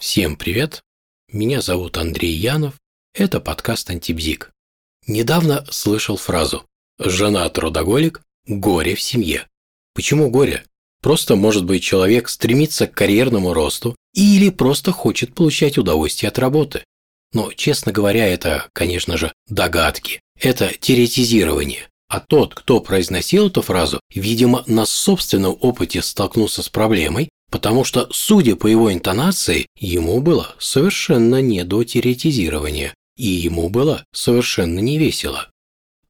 Всем привет! Меня зовут Андрей Янов. Это подкаст «Антибзик». Недавно слышал фразу «Жена трудоголик, горе в семье». Почему горе? Просто, может быть, человек стремится к карьерному росту или просто хочет получать удовольствие от работы. Но, честно говоря, это, конечно же, догадки. Это теоретизирование. А тот, кто произносил эту фразу, видимо, на собственном опыте столкнулся с проблемой потому что, судя по его интонации, ему было совершенно не до теоретизирования, и ему было совершенно не весело.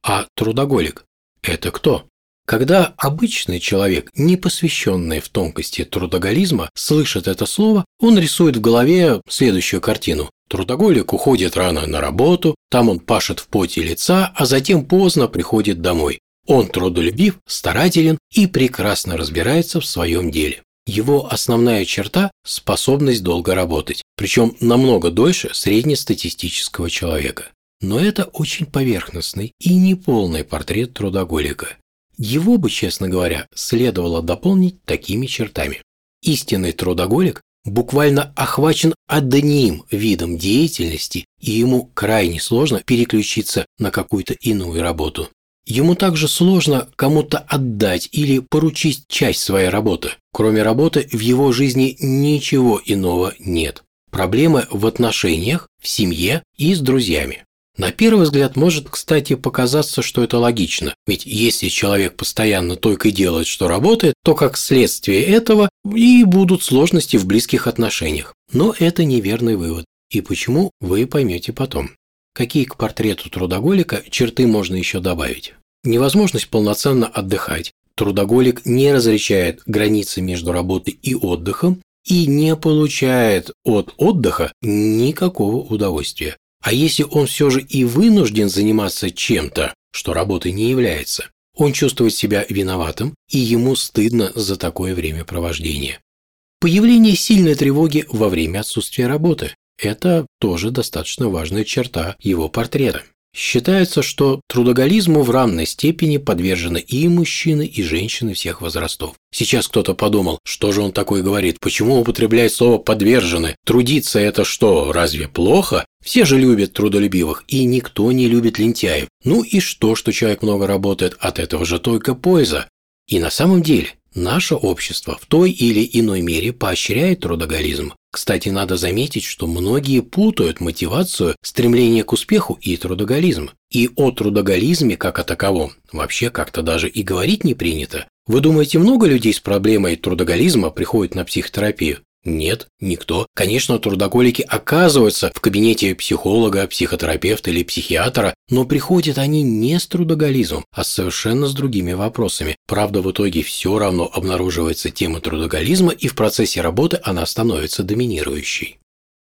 А трудоголик – это кто? Когда обычный человек, не посвященный в тонкости трудоголизма, слышит это слово, он рисует в голове следующую картину. Трудоголик уходит рано на работу, там он пашет в поте лица, а затем поздно приходит домой. Он трудолюбив, старателен и прекрасно разбирается в своем деле. Его основная черта – способность долго работать, причем намного дольше среднестатистического человека. Но это очень поверхностный и неполный портрет трудоголика. Его бы, честно говоря, следовало дополнить такими чертами. Истинный трудоголик буквально охвачен одним видом деятельности, и ему крайне сложно переключиться на какую-то иную работу. Ему также сложно кому-то отдать или поручить часть своей работы. Кроме работы в его жизни ничего иного нет. Проблемы в отношениях, в семье и с друзьями. На первый взгляд может, кстати, показаться, что это логично, ведь если человек постоянно только и делает, что работает, то как следствие этого и будут сложности в близких отношениях. Но это неверный вывод. И почему, вы поймете потом. Какие к портрету трудоголика черты можно еще добавить? Невозможность полноценно отдыхать. Трудоголик не различает границы между работой и отдыхом и не получает от отдыха никакого удовольствия. А если он все же и вынужден заниматься чем-то, что работой не является, он чувствует себя виноватым, и ему стыдно за такое времяпровождение. Появление сильной тревоги во время отсутствия работы – это тоже достаточно важная черта его портрета. Считается, что трудоголизму в равной степени подвержены и мужчины, и женщины всех возрастов. Сейчас кто-то подумал, что же он такое говорит, почему употребляет слово «подвержены»? Трудиться это что, разве плохо? Все же любят трудолюбивых, и никто не любит лентяев. Ну и что, что человек много работает, от этого же только польза. И на самом деле, наше общество в той или иной мере поощряет трудоголизм. Кстати, надо заметить, что многие путают мотивацию, стремление к успеху и трудоголизм. И о трудоголизме как о таковом вообще как-то даже и говорить не принято. Вы думаете, много людей с проблемой трудоголизма приходят на психотерапию? Нет, никто. Конечно, трудоголики оказываются в кабинете психолога, психотерапевта или психиатра, но приходят они не с трудоголизмом, а совершенно с другими вопросами. Правда, в итоге все равно обнаруживается тема трудоголизма, и в процессе работы она становится доминирующей.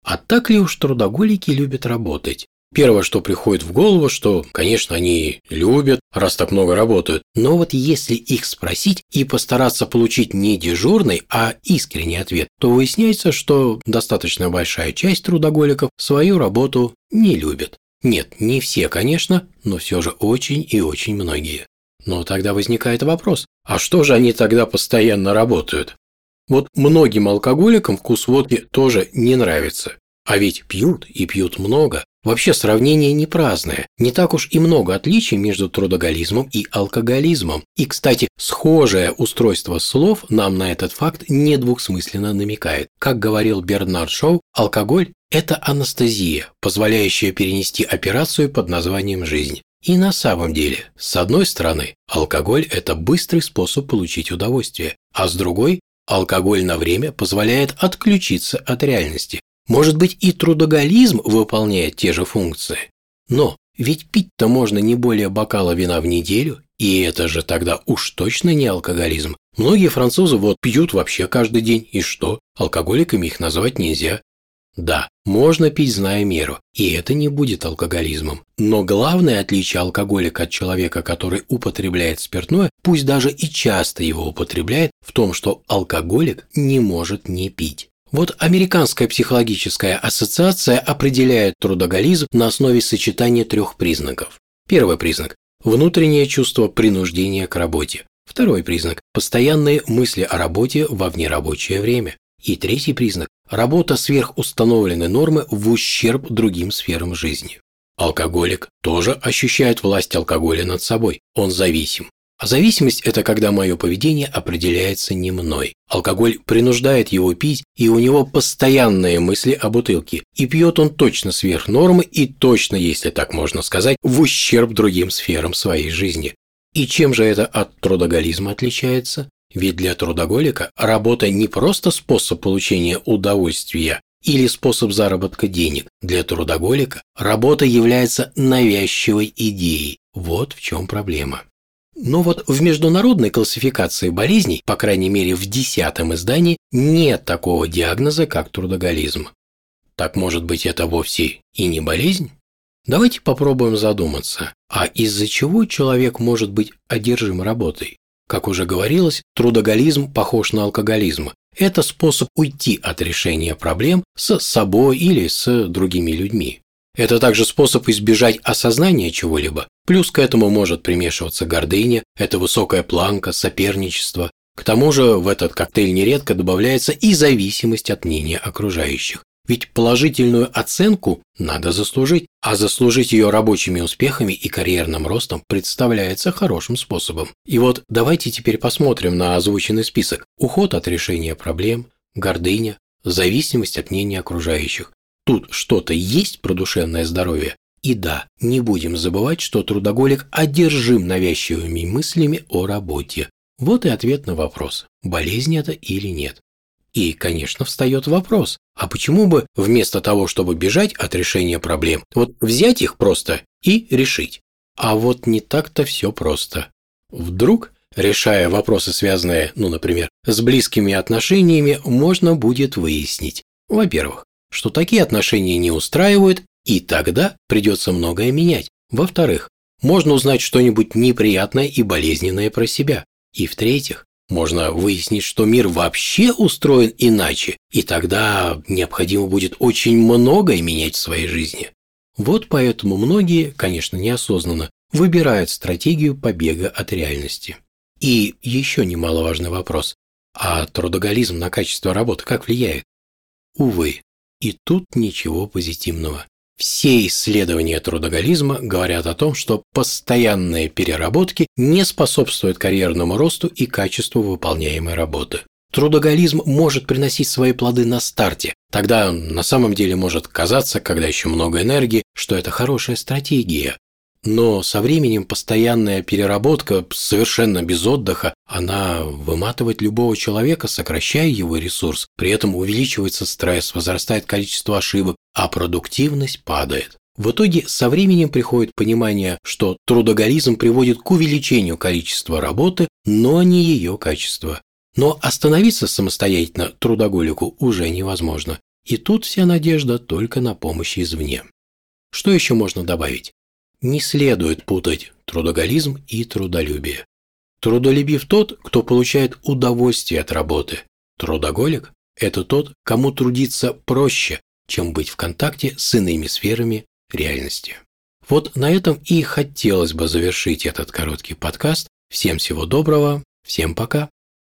А так ли уж трудоголики любят работать? Первое, что приходит в голову, что, конечно, они любят, раз так много работают. Но вот если их спросить и постараться получить не дежурный, а искренний ответ, то выясняется, что достаточно большая часть трудоголиков свою работу не любит. Нет, не все, конечно, но все же очень и очень многие. Но тогда возникает вопрос, а что же они тогда постоянно работают? Вот многим алкоголикам вкус водки тоже не нравится. А ведь пьют и пьют много. Вообще сравнение не праздное. Не так уж и много отличий между трудоголизмом и алкоголизмом. И, кстати, схожее устройство слов нам на этот факт недвусмысленно намекает. Как говорил Бернард Шоу, алкоголь – это анестезия, позволяющая перенести операцию под названием «жизнь». И на самом деле, с одной стороны, алкоголь – это быстрый способ получить удовольствие, а с другой – алкоголь на время позволяет отключиться от реальности, может быть, и трудоголизм выполняет те же функции. Но ведь пить-то можно не более бокала вина в неделю, и это же тогда уж точно не алкоголизм. Многие французы вот пьют вообще каждый день, и что? Алкоголиками их назвать нельзя. Да, можно пить, зная меру, и это не будет алкоголизмом. Но главное отличие алкоголика от человека, который употребляет спиртное, пусть даже и часто его употребляет, в том, что алкоголик не может не пить. Вот Американская психологическая ассоциация определяет трудоголизм на основе сочетания трех признаков. Первый признак – внутреннее чувство принуждения к работе. Второй признак – постоянные мысли о работе во внерабочее время. И третий признак – работа сверх установленной нормы в ущерб другим сферам жизни. Алкоголик тоже ощущает власть алкоголя над собой. Он зависим. А зависимость – это когда мое поведение определяется не мной. Алкоголь принуждает его пить, и у него постоянные мысли о бутылке. И пьет он точно сверх нормы и точно, если так можно сказать, в ущерб другим сферам своей жизни. И чем же это от трудоголизма отличается? Ведь для трудоголика работа не просто способ получения удовольствия или способ заработка денег. Для трудоголика работа является навязчивой идеей. Вот в чем проблема. Но вот в международной классификации болезней, по крайней мере в десятом издании, нет такого диагноза, как трудоголизм. Так может быть это вовсе и не болезнь? Давайте попробуем задуматься, а из-за чего человек может быть одержим работой? Как уже говорилось, трудоголизм похож на алкоголизм. Это способ уйти от решения проблем с собой или с другими людьми. Это также способ избежать осознания чего-либо. Плюс к этому может примешиваться гордыня, это высокая планка, соперничество. К тому же в этот коктейль нередко добавляется и зависимость от мнения окружающих. Ведь положительную оценку надо заслужить, а заслужить ее рабочими успехами и карьерным ростом представляется хорошим способом. И вот давайте теперь посмотрим на озвученный список. Уход от решения проблем, гордыня, зависимость от мнения окружающих. Тут что-то есть про душевное здоровье? И да, не будем забывать, что трудоголик одержим навязчивыми мыслями о работе. Вот и ответ на вопрос, болезнь это или нет. И, конечно, встает вопрос, а почему бы вместо того, чтобы бежать от решения проблем, вот взять их просто и решить? А вот не так-то все просто. Вдруг, решая вопросы, связанные, ну, например, с близкими отношениями, можно будет выяснить, во-первых, что такие отношения не устраивают, и тогда придется многое менять. Во-вторых, можно узнать что-нибудь неприятное и болезненное про себя. И в-третьих, можно выяснить, что мир вообще устроен иначе, и тогда необходимо будет очень многое менять в своей жизни. Вот поэтому многие, конечно, неосознанно, выбирают стратегию побега от реальности. И еще немаловажный вопрос. А трудоголизм на качество работы как влияет? Увы, и тут ничего позитивного. Все исследования трудоголизма говорят о том, что постоянные переработки не способствуют карьерному росту и качеству выполняемой работы. Трудоголизм может приносить свои плоды на старте. Тогда на самом деле может казаться, когда еще много энергии, что это хорошая стратегия. Но со временем постоянная переработка, совершенно без отдыха, она выматывает любого человека, сокращая его ресурс. При этом увеличивается стресс, возрастает количество ошибок, а продуктивность падает. В итоге со временем приходит понимание, что трудоголизм приводит к увеличению количества работы, но не ее качества. Но остановиться самостоятельно трудоголику уже невозможно. И тут вся надежда только на помощь извне. Что еще можно добавить? Не следует путать трудоголизм и трудолюбие. Трудолюбив тот, кто получает удовольствие от работы. Трудоголик – это тот, кому трудиться проще, чем быть в контакте с иными сферами реальности. Вот на этом и хотелось бы завершить этот короткий подкаст. Всем всего доброго, всем пока.